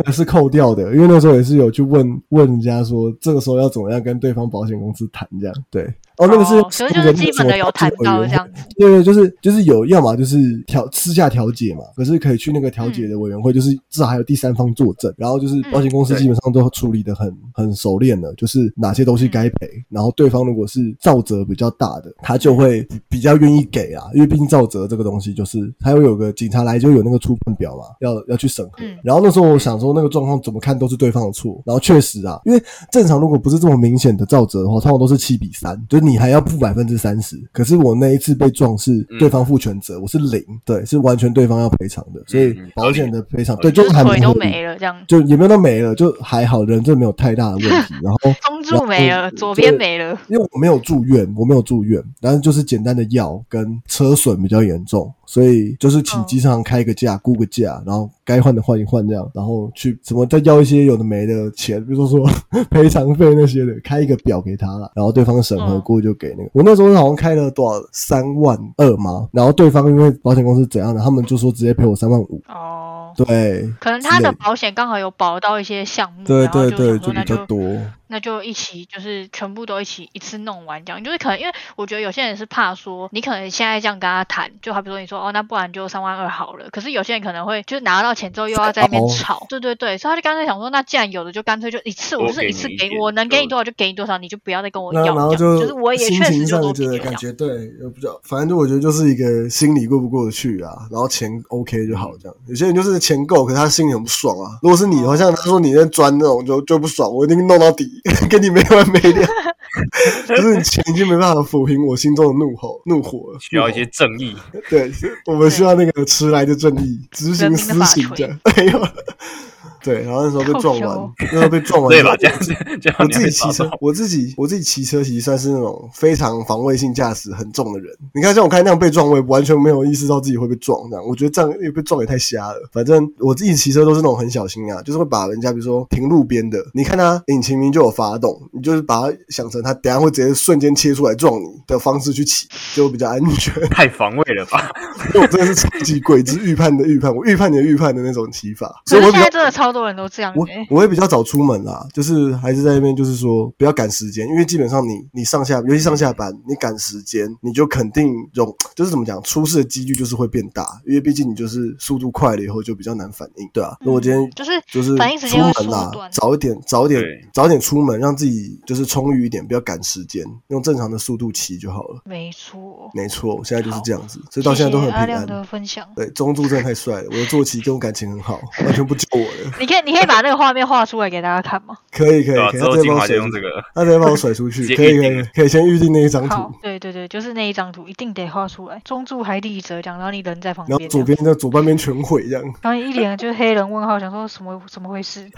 有，是扣掉的，因为那时候也是有去问问人家说，这个时候要怎么样跟对方保险公司谈这样。对，哦，那个是，所以就是基本的有谈到这样子。对 对，就是就是有，要么就是调私下调解嘛，可是可以去那个调解的委员会，就是至少还有第三方作证，然后就是保险公司基本上都处理的很很熟练了，就是哪些东西该赔，然后对方如果是造责比较大的，他就会比较愿意给啊，因为毕竟造责这个东西就是。还会有个警察来就有那个初判表嘛，要要去审核。然后那时候我想说，那个状况怎么看都是对方的错。然后确实啊，因为正常如果不是这么明显的造责的话，通常都是七比三，就是你还要付百分之三十。可是我那一次被撞是对方负全责，我是零，对，是完全对方要赔偿的。所以保险的赔偿对，就还腿都没了，这样就也没有都没了，就还好，人就没有太大的问题。然后中柱没了，左边没了，因为我没有住院，我没有住院，但是就是简单的药跟车损比较严重。所以就是请机场开个价，估个价，然后该换的换一换，这样，然后去什么再要一些有的没的钱，比如说说 赔偿费那些的，开一个表给他了，然后对方审核过就给那个。我那时候好像开了多少三万二嘛，然后对方因为保险公司怎样的，他们就说直接赔我三万五。哦，对，可能他的保险刚好有保到一些项目，对对对，就比较多。那就一起就是全部都一起一次弄完，这样就是可能因为我觉得有些人是怕说你可能现在这样跟他谈，就好比说你说哦那不然就三万二好了，可是有些人可能会就是拿到钱之后又要在那边哦吵，对对对，所以他就干脆想说那既然有的就干脆就一次，我就是一次给我能给你多少就给你多少，你就不要再跟我那要，然后就就是我也心确实情上就多觉得感。觉对，也不知道，反正就我觉得就是一个心理过不过得去啊，然后钱 OK 就好这样。有些人就是钱够，可是他心里很不爽啊。如果是你的话，像他说你在钻那种就就不爽，我一定弄到底，跟你没完没了。就是你钱已经没办法抚平我心中的怒吼、怒火了，需要一些正义。对，我们需要那个迟来的正义，执行私刑这样。没有，对，然后那时候被撞完，那时候被撞完，对吧？这样子，这样我自己骑车我自己我自己骑车其实算是那种非常防卫性驾驶很重的人。你看，像我刚才那样被撞，我也完全没有意识到自己会被撞。这样，我觉得这样被撞也太瞎了。反正我自己骑车都是那种很小心啊，就是会把人家比如说停路边的，你看他引擎明明就有发动，你就是把它想成他等下会直接瞬间切出来撞你的方式去骑，就比较安全。太防卫了吧？因为我真的是超级鬼子预判的预判，我预判你的预判的那种骑法，所以我比较现在真的超多人都这样我欸我会比较早出门啦，就是还是在那边，就是说不要赶时间，因为基本上你你上下，尤其上下班，你赶时间，你就肯定容就是怎么讲，出事的几率就是会变大，因为毕竟你就是速度快了以后就比较难反应，对啊。那我今天嗯就是就是反应时出间会缩门啦，早一点，早一点，早一点出门，让自己就是充裕一点，不要赶时间，用正常的速度骑就好了。没错。没错，我现在就是这样子，所以到现在都很平谢谢阿亮的安。分享。对，中柱真的太帅了，我的坐骑跟我感情很好，完全不救我了。你可以，你可以把那个画面画出来给大家看吗？可 以可以？可以，之后精华他直接把我甩出就用这个。他直接把我甩出去，直接可以可预定以可以先预定那一张好图，，对对对，就是那一张图一定得画出来，中柱还立着这样，然后你人在旁然后边，左边的左半边全毁这样，然后一脸就是黑人问号，想说什么怎么回事？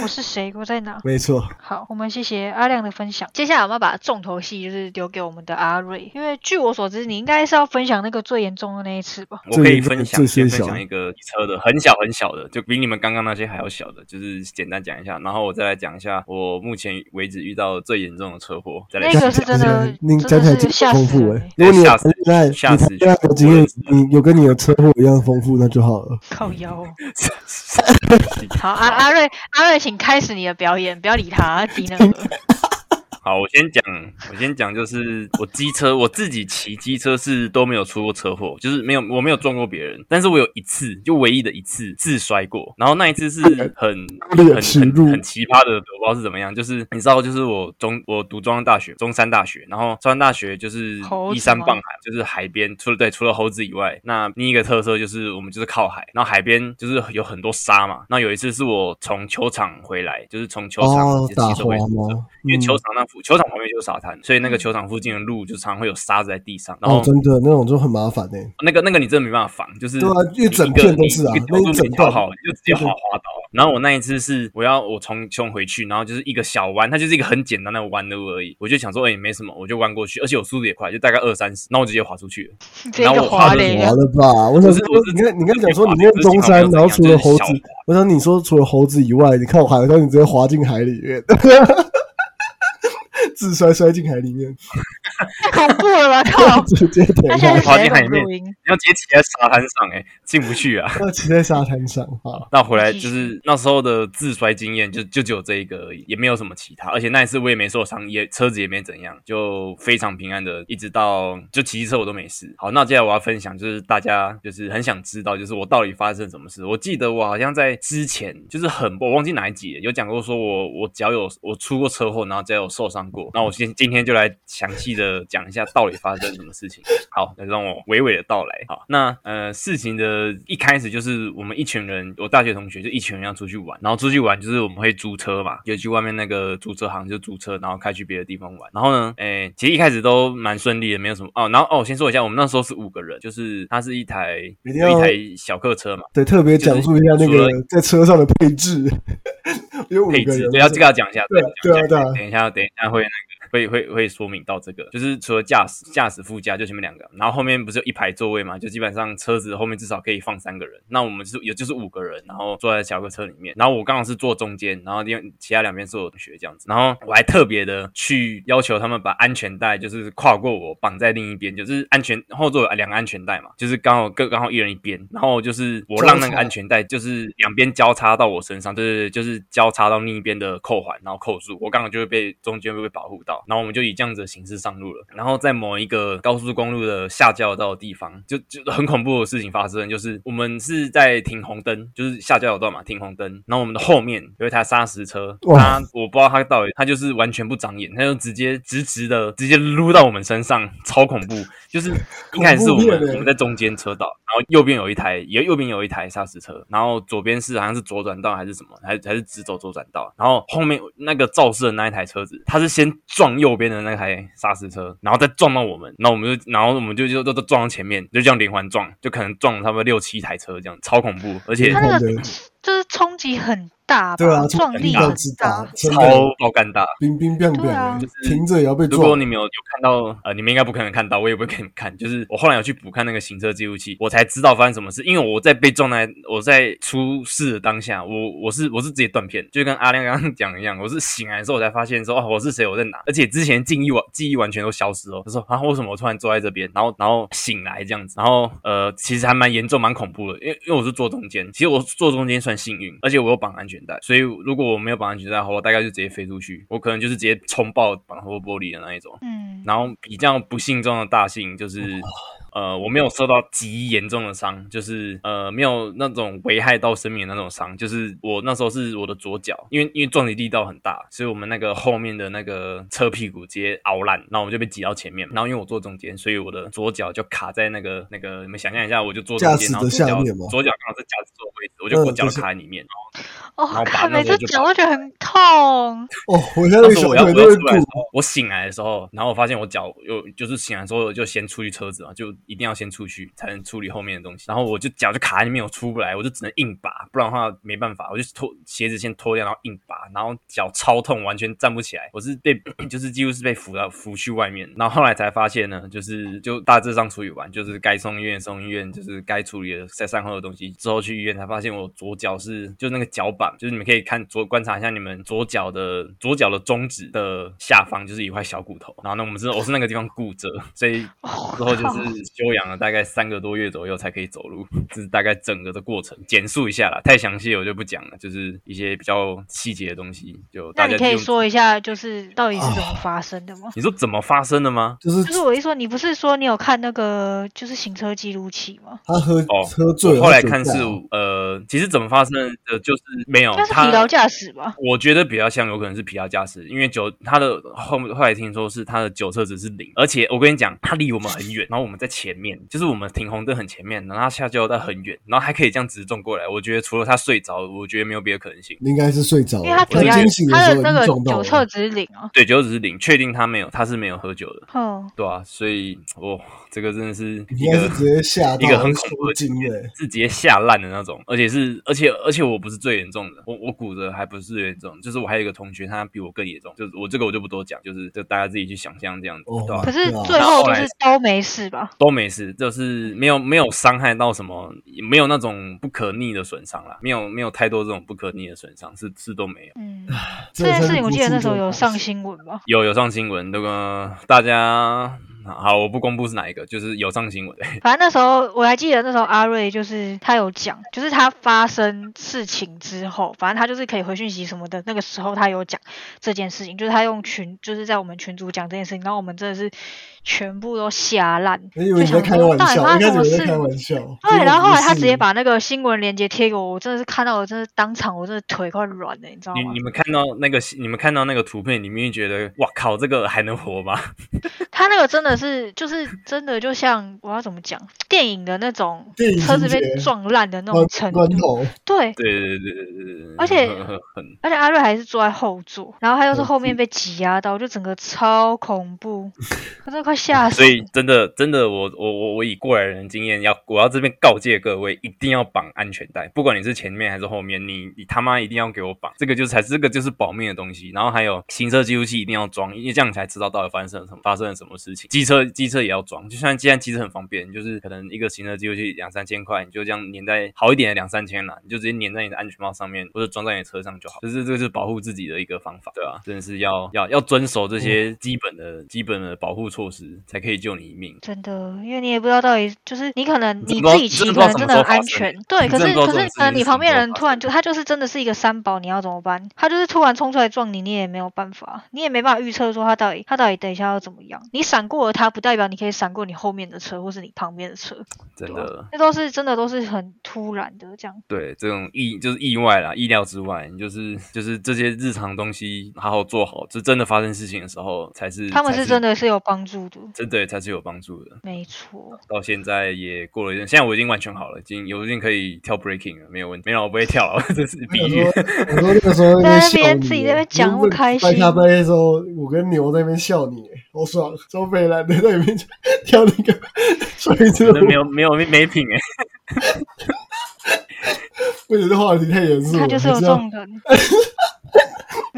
我是谁？我在哪？没错，好，我们谢谢阿亮的分享。接下来我们要把重头戏就是留给我们的阿瑞，因为据我所知，你应该是要分享那个最严重的那一次吧？我可以分享，最先分享一个车的，很小很小的，就比你们刚刚那些还要小的，就是简单讲一下，然后我再来讲一下我目前为止遇到最严重的车祸，再来那个是真的，你真的是吓死验丰富哎人欸，如果你有吓死谈恋爱，吓死你谈恋爱的经验，你有跟你的车祸一样丰富，那就好了。靠腰哦。好，阿阿瑞，阿瑞，请开始你的表演，不要理他，他低那个。好，我先讲，我先讲，就是我机车，我自己骑机车是都没有出过车祸，就是没有，我没有撞过别人，但是我有一次，就唯一的一次自摔过，然后那一次是很那个很很很奇葩的，我不知道是怎么样，就是你知道，就是我中我读中央大学，中山大学，然后中山大学就是依山傍海，就是海边，除了对除了猴子以外，那另一个特色就是我们就是靠海，然后海边就是有很多沙嘛，那有一次是我从球场回来，就是从球场哦，骑车回宿舍。因为嗯球场那附球场旁边就是沙滩，所以那个球场附近的路就常常会有沙子在地上，然后哦，真的那种就很麻烦呢。那个那个你真的没办法防，就是对啊一整个片都是啊一那一整角度没调段好，你就直接滑滑倒。然后我那一次是我要我从从回去，然后就是一个小弯，它就是一个很简单的弯路而已，我就想说，哎、没什么，我就弯过去，而且我速度也快，就大概二三十，那我直接滑出去了。这个然后我滑嘞滑，了吧？我想说你看，你刚讲说你念中山，然后除了猴子就是，我想你说除了猴子以外，你看我海，让你直接滑进海里面，自摔摔进海里面，太恐怖了吧？靠！直接停他现在是下，滑进海里面音？你要直接骑在沙滩上、哎，进不去啊。要骑在沙滩上好。那回来就是那时候的自摔经验就，就只有这一个而已，也没有什么其他。而且那一次我也没受伤，也车子也没怎样，就非常平安的，一直到就骑车我都没事。好，那接下来我要分享，就是大家就是很想知道，就是我到底发生什么事。我记得我好像在之前就是很我忘记哪一集了有讲过，说我我脚有我出过车祸，然后脚有受伤过。那我今今天就来详细的讲一下到底发生什么事情。好，那让我娓娓的道来。好，那呃，事情的一开始就是我们一群人，我大学同学就一群人要出去玩，然后出去玩就是我们会租车嘛，就去外面那个租车行就租车，然后开去别的地方玩。然后呢，哎，其实一开始都蛮顺利的，没有什么哦。然后哦，我先说一下，我们那时候是五个人，就是它是一台一一台小客车嘛，对，特别讲述一下那个在车上的配置，有五个人，，配置对，要这个要讲一下，对对啊对啊等一下，等一下会那个，会会会说明到这个，就是除了驾驶驾驶副驾就前面两个，然后后面不是有一排座位嘛，就基本上车子后面至少可以放三个人，那我们是也就是五个人，然后坐在小客车里面，然后我刚好是坐中间，然后因为其他两边是我同学这样子，然后我还特别的去要求他们把安全带就是跨过我绑在另一边，就是安全后座有两个安全带嘛，就是刚好各刚好一人一边，然后就是我让那个安全带就是两边交叉到我身上，对对对，就是交叉到另一边的扣环，然后扣住，我刚好就会被中间会被保护到，然后我们就以这样子的形式上路了，然后在某一个高速公路的下交流道的地方，就就很恐怖的事情发生，就是我们是在停红灯，就是下交流道嘛，停红灯，然后我们的后面有一台砂石车，哇。它我不知道他到底，他就是完全不长眼，他就直接直直的直接撸到我们身上，超恐怖，就是一开始是我们我们在中间车道，然后右边有一台，也右边有一台砂石车，然后左边是好像是左转道还是什么，还还是直走左转道，然后后面那个肇事的那一台车子，它是先撞右边的那台砂石车，然后再撞到我们，然后我们就然后我们就就都都撞到前面，就这样连环撞，就可能撞了差不多六七台车这样，超恐怖，而且就是冲击很大吧，对啊，撞力很大，真超的爆干大。冰冰冰冰，停着也要被如果。你们有有看到，呃，你们应该不可能看到，我也不会给你们看。就是我后来有去补看那个行车记录器，我才知道发生什么事。因为我在被撞在我在出事的当下，我我是我是直接断片，就跟阿亮刚刚讲一样，我是醒来的时候我才发现说，哦，我是谁，我在哪，而且之前记忆完记忆完全都消失了。他说啊，为什么我突然坐在这边，然后然后醒来这样子，然后呃，其实还蛮严重，蛮恐怖的，因为因为我是坐中间，其实我坐中间算幸运，而且我有绑安全带，所以如果我没有绑安全带的话，我大概就直接飞出去，我可能就是直接冲爆绑后玻璃的那一种。嗯，然后比较不幸中的大幸就是，呃，我没有受到极严重的伤，就是呃没有那种危害到生命的那种伤，就是我那时候是我的左脚，因为因为撞击力道很大，所以我们那个后面的那个车屁股直接凹烂，然后我就被挤到前面，然后因为我坐中间，所以我的左脚就卡在那个那个，你们想象一下，我就坐中间，然后左脚下面吗？左脚刚好是驾驶座的位置，我就嗯。我脚卡在里面，然哦然后，把看每次那时候就把讲都觉得很痛，哦，我那个小腿我要出来我醒来的时候，然后我发现我脚有就是醒来的时候就先出去车子嘛，就一定要先出去才能处理后面的东西。然后我就脚就卡在里面，我出不来，我就只能硬拔，不然的话没办法，我就脱鞋子先脱掉，然后硬拔，然后脚超痛，完全站不起来。我是被 就是几乎是被扶到扶去外面，然后后来才发现呢，就是就大致上处理完，就是该送医院送医院，就是该处理的在善后的东西之后去医院才发现我左脚是就那个脚板，就是你们可以看左观察一下你们左脚的左脚的中指的下方就是一块小骨头，然后呢我们是我是那个地方骨折，所以之后就是休养了大概三个多月左右才可以走路，这是大概整个的过程，简述一下啦，太详细我就不讲了，就是一些比较细节的东西，就大那你可以说一下，就是到底是怎么发生的吗？你说怎么发生的吗？就是就是我一说，你不是说你有看那个就是行车记录器吗？他喝哦喝醉了，后来看是呃，其实怎么发生的，就是没有应该是他疲劳驾驶吧？我觉得比较像有可能是疲劳驾驶，因为酒他的后后来听说是他的酒测值是零，而且我跟你讲，他离我们很远，然后我们在前面，就是我们停红灯很前面，然后他下交流道很远，然后还可以这样直撞过来。我觉得除了他睡着，我觉得没有别的可能性。应该是睡着了。因为他我是酒驾惊醒，时候他的那个酒测值零啊。对，酒只是零，确定他没有，他是没有喝酒的，哦，对啊，所以哦，这个真的是一个是直接吓一个很恐怖的经验。是直接吓烂的那种，而且是而且而且我不是最严重的，我我骨折还不是最严重，就是我还有一个同学他比我更严重，就是我这个我就不多讲，就是就大家自己去想象这样子，哦对吧、可是最后就是都没事吧？都没事，就是没有没有伤害到什么，也没有那种不可逆的损伤啦，没有没有太多这种不可逆的损伤，是是都没有。嗯，这这件事情我记得那时候有上新闻吧？有有上新闻，那个大家好，我不公布是哪一个，就是有上新闻。反正那时候我还记得，那时候阿瑞就是他有讲，就是他发生事情之后，反正他就是可以回讯息什么的。那个时候他有讲这件事情，就是他用群，就是在我们群组讲这件事情，然后我们真的是全部都吓烂，我以为你在就想说开玩笑，到底发生什么事始在开？玩笑。对，然后后来他直接把把那个新闻链接贴给我，我真的是看到我真的当场我真的腿快软了，你知道吗你你？们看到那个你们看到那个图片，你们会觉得哇靠，这个还能活吗？他那个真的是就是真的就像我要怎么讲，电影的那种车子被撞烂的那种程度，对，对对对对对对对，而且而且阿瑞还是坐在后座，然后他又是嗯后面被挤压到，就整个超恐怖，我真的快吓死。所以真的真的，我我我我以过来人经验，要我要这边告诫各位，一定要绑安全带，不管你是前面还是后面，你你他妈一定要给我绑，这个就是才这个就是保命的东西。然后还有行车记录器一定要装，因为这样你才知道到底发生了什么发生了什么事情。机车机车也要装，就像既然机车很方便，就是可能一个行车记录器两三千块，你就这样粘在好一点的两三千啦，你就直接粘在你的安全帽上面，或者装在你的车上就好。就是这个是保护自己的一个方法，对吧、真的是要要要遵守这些基本的、基本的保护措施，才可以救你一命。真的，因为你也不知道到底就是你可能你自己骑可能真的很安全，对，可是可是可能你旁边人突然就他就是真的是一个三宝，你要怎么办？他就是突然冲出来撞你，你也没有办法，你也没办法预测说他到底他到底等一下要怎么样。你闪过了他，不代表你可以闪过你后面的车或是你旁边的车，真的，那都是真的都是很突然的这样。对这种意就是意外啦，意料之外，你就是就是这些日常东西好好做好，就真的发生事情的时候才是他们是真的是有帮助的，真的才是有帮助的。没错。到现在也过了一阵，现在我已经完全好了，已经有已经可以跳 breaking 了，没有问题。没有，我不会跳了，这是比喻。我说那个时候在那边自己在那边讲那么开心半下半夜的时候，我跟牛在那边笑你，好爽。周北兰的在那边 跳那个所以真的没有没有没没品哎、为什么这话题太严肃了？他就是有还要这种人。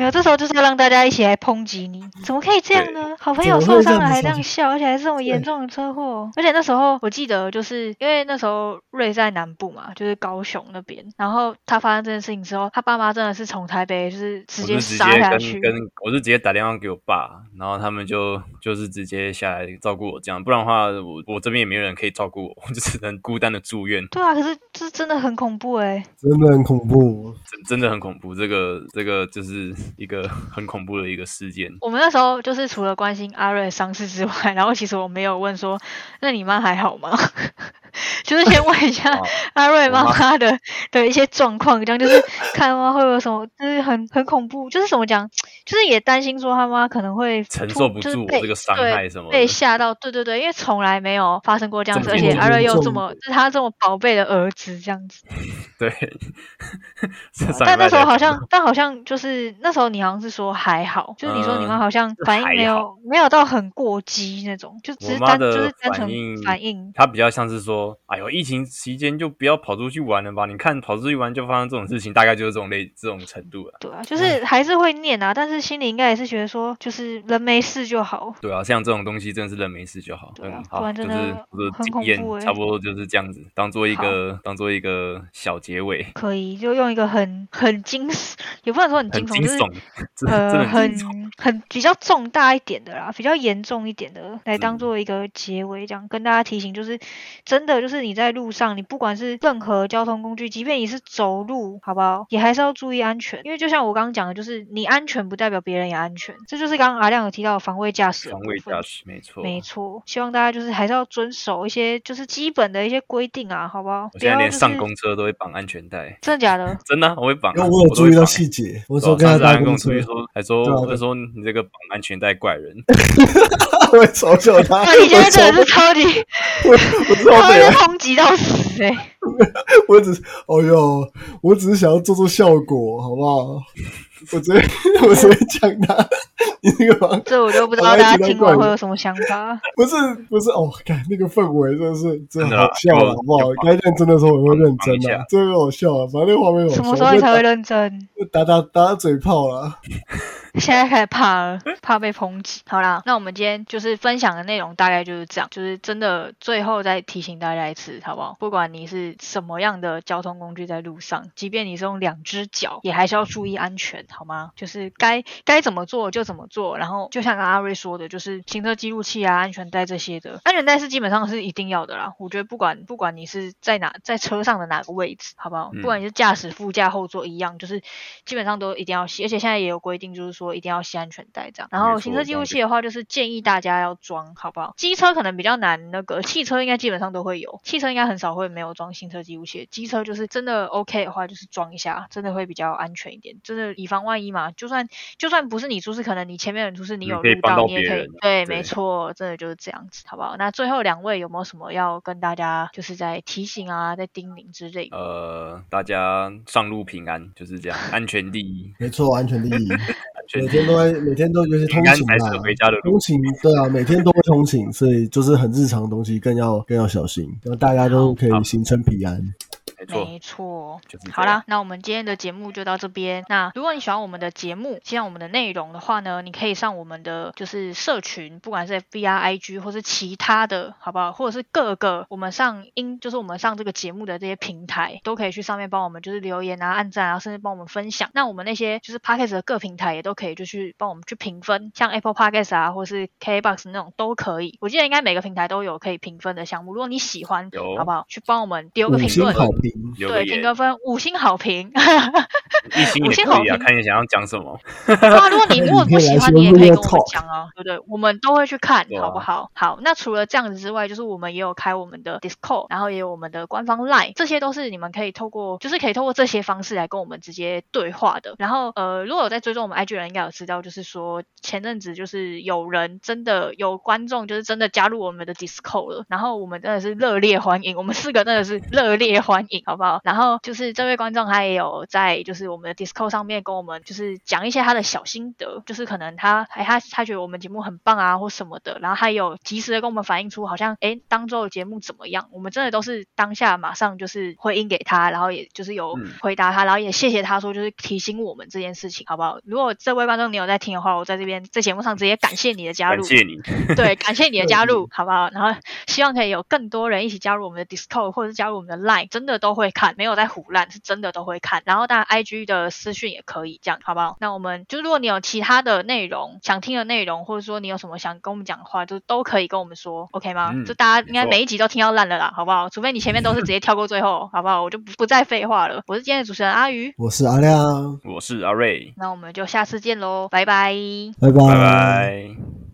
没有，这时候就是要让大家一起来抨击你，怎么可以这样呢？好朋友受伤了还这样笑，而且还是这么严重的车祸。而且那时候我记得，就是因为那时候瑞在南部嘛，就是高雄那边，然后他发生这件事情之后，他爸妈真的是从台北就是直接杀下去。跟跟我是直接打电话给我爸，然后他们就就是直接下来照顾我这样，不然的话我我这边也没有人可以照顾我，我就只能孤单的住院，对啊，可是这真的很恐怖哎、真的很恐怖。真真的很恐怖。这个这个就是一个 很恐怖的一个事件。我们那时候就是除了关心阿瑞的伤势之外，然后其实我没有问说，那你妈还好吗？就是先问一下哦阿瑞妈妈妈的的一些状况，这样就是 看妈妈会有什么，就是很很恐怖，就是怎么讲，就是也担心说他妈可能会承受不住我这个伤害什么被吓到，对对对，因为从来没有发生过这样子，而且阿瑞又这么，是他这么宝贝的儿子这样子。对，但那时候好像，但好像就是那时候你好像是说还好，就是你说你妈嗯好像反应没有好没有到很过激那种，就只是单就是单纯反应。他比较像是说，哎呦，疫情期间就不要跑出去玩了吧？你看跑出去玩就发生这种事情，大概就是这种类这种程度了。对啊，就是还是会念啊，但是心里应该也是觉得说，就是人没事就好。对啊，像这种东西真的是人没事就好。对啊嗯，好，就是我的很经验恐怖欸差不多就是这样子，当做一个当做一个小结尾，可以就用一个很很惊悚，也不能说很惊悚，就是 呃很很比较重大一点的啦，比较严重一点的，来当嗯做一个结尾，这样跟大家提醒，就是真的就是你在路上，你不管是任何交通工具，即便你是走路，好不好，也还是要注意安全，因为就像我刚刚讲的，就是你安全不代表别人也安全，这就是刚刚阿亮有提到的防卫驾驶防卫驾驶，没错。没错，希望大家就是还是要遵守一些就是基本的一些规定啊，好不好？我现在连上公车都会绑安全带，真的假的？真的啊、我会绑啊、因为我有注意到细节，我说还跟搭公车我出去，说，还说对啊对他说你这个绑安全带怪人，我 会嘲笑他。哇，你现在真的是超级，我我知道超级对了，抨击到死哎、我只是，哎哟，我只是想要做做效果，好不好？我直接我直接讲他，你那个忙这我就不知道大家听完会有什么想法。不是不是哦，看那个氛围真的是真真的好笑了，好不好就？该认真的时候我会认真的放一下，这个好笑啊，反正那个画面。什么时候你才会认真？就打打打打嘴炮了？现在开始怕了，怕被抨击。好啦，那我们今天就是分享的内容大概就是这样，就是真的最后再提醒大家一次，好不好？不管你是什么样的交通工具在路上，即便你是用两只脚，也还是要注意安全，好吗？就是该该怎么做就怎么做。然后就像刚刚阿瑞说的，就是行车记录器啊、安全带这些的，安全带是基本上是一定要的啦。我觉得不管不管你是在哪在车上的哪个位置，好不好？嗯不管你是驾驶、副驾、后座一样，就是基本上都一定要系，而且现在也有规定，就是说一定要系安全带这样。然后行车记录器的话，就是建议大家要装，好不好？机车可能比较难，那个汽车应该基本上都会有，汽车应该很少会没有装行车记录器。机车就是真的 OK 的话，就是装一下，真的会比较安全一点，真的以防万一嘛。就算就算不是你出事，可能你前面的人出事，你有录到，你也可以对，对没错，真的就是这样子，好不好？那最后两位有没有什么要跟大家就是在提醒啊，在叮咛之类的？呃，大家上路平安，就是这样，安全第一，没错，安全第一。每天都在，每天都尤其通勤啦才是，回家的路通。勤对啊，每天都会通勤，所以就是很日常的东西，更要更要小心，让大家都可以行程平安。没错，没错。就是好啦，那我们今天的节目就到这边。那如果你喜欢我们的节目，喜欢我们的内容的话呢，你可以上我们的就是社群，不管是 FB 啊、IG 或是其他的，好不好？或者是各个我们上音，就是我们上这个节目的这些平台，都可以去上面帮我们就是留言啊、按赞啊，甚至帮我们分享。那我们那些就是 Podcast 的各平台也都可以就去帮我们去评分，像 Apple Podcast 啊，或是 KBox 那种都可以。我记得应该每个平台都有可以评分的项目。如果你喜欢，好不好？去帮我们丢个评论。好评，对，评个分，五星好评。一星五也可以啊，星好评看你想要讲什么。对啊，如果你如果不喜欢，你也可以跟我们讲啊，对不对？我们都会去看，啊好不好？好，那除了这样子之外，就是我们也有开我们的 Discord，然后也有我们的官方 Line，这些都是你们可以透过，就是可以透过这些方式来跟我们直接对话的。然后呃，如果有在追踪我们 IG 的人，应该有知道，就是说前阵子就是有人真的有观众，就是真的加入我们的 Discord 了，然后我们真的是热烈欢迎，我们四个真的是热烈欢迎，好不好？然后就是这位观众他也有在就是我们的 Discord 上面跟我们就是讲一些他的小心得，就是可能他哎他他觉得我们节目很棒啊或什么的，然后他有及时的跟我们反映出好像哎当周的节目怎么样，我们真的都是当下马上就是回应给他，然后也就是有嗯回答他，然后也谢谢他说就是提醒我们这件事情，好不好？如果这位观众你有在听的话，我在这边在节目上直接感谢你的加入，感谢你，对，感谢你的加入，好不好？然后希望可以有更多人一起加入我们的 Discord 或者是加入我们的 Line，真的都会看，没有在胡乱，是真的都会看。然后当然 IG 的私讯也可以，这样好不好？那我们就如果你有其他的内容想听的内容，或者说你有什么想跟我们讲的话，就都可以跟我们说，OK 吗？嗯就大家应该每一集都听到烂了啦，好不好？除非你前面都是直接跳过最后，好不好？我就不不再废话了。我是今天的主持人阿鱼，我是阿亮，我是阿瑞，那我们就下次见喽，拜拜。拜拜拜拜。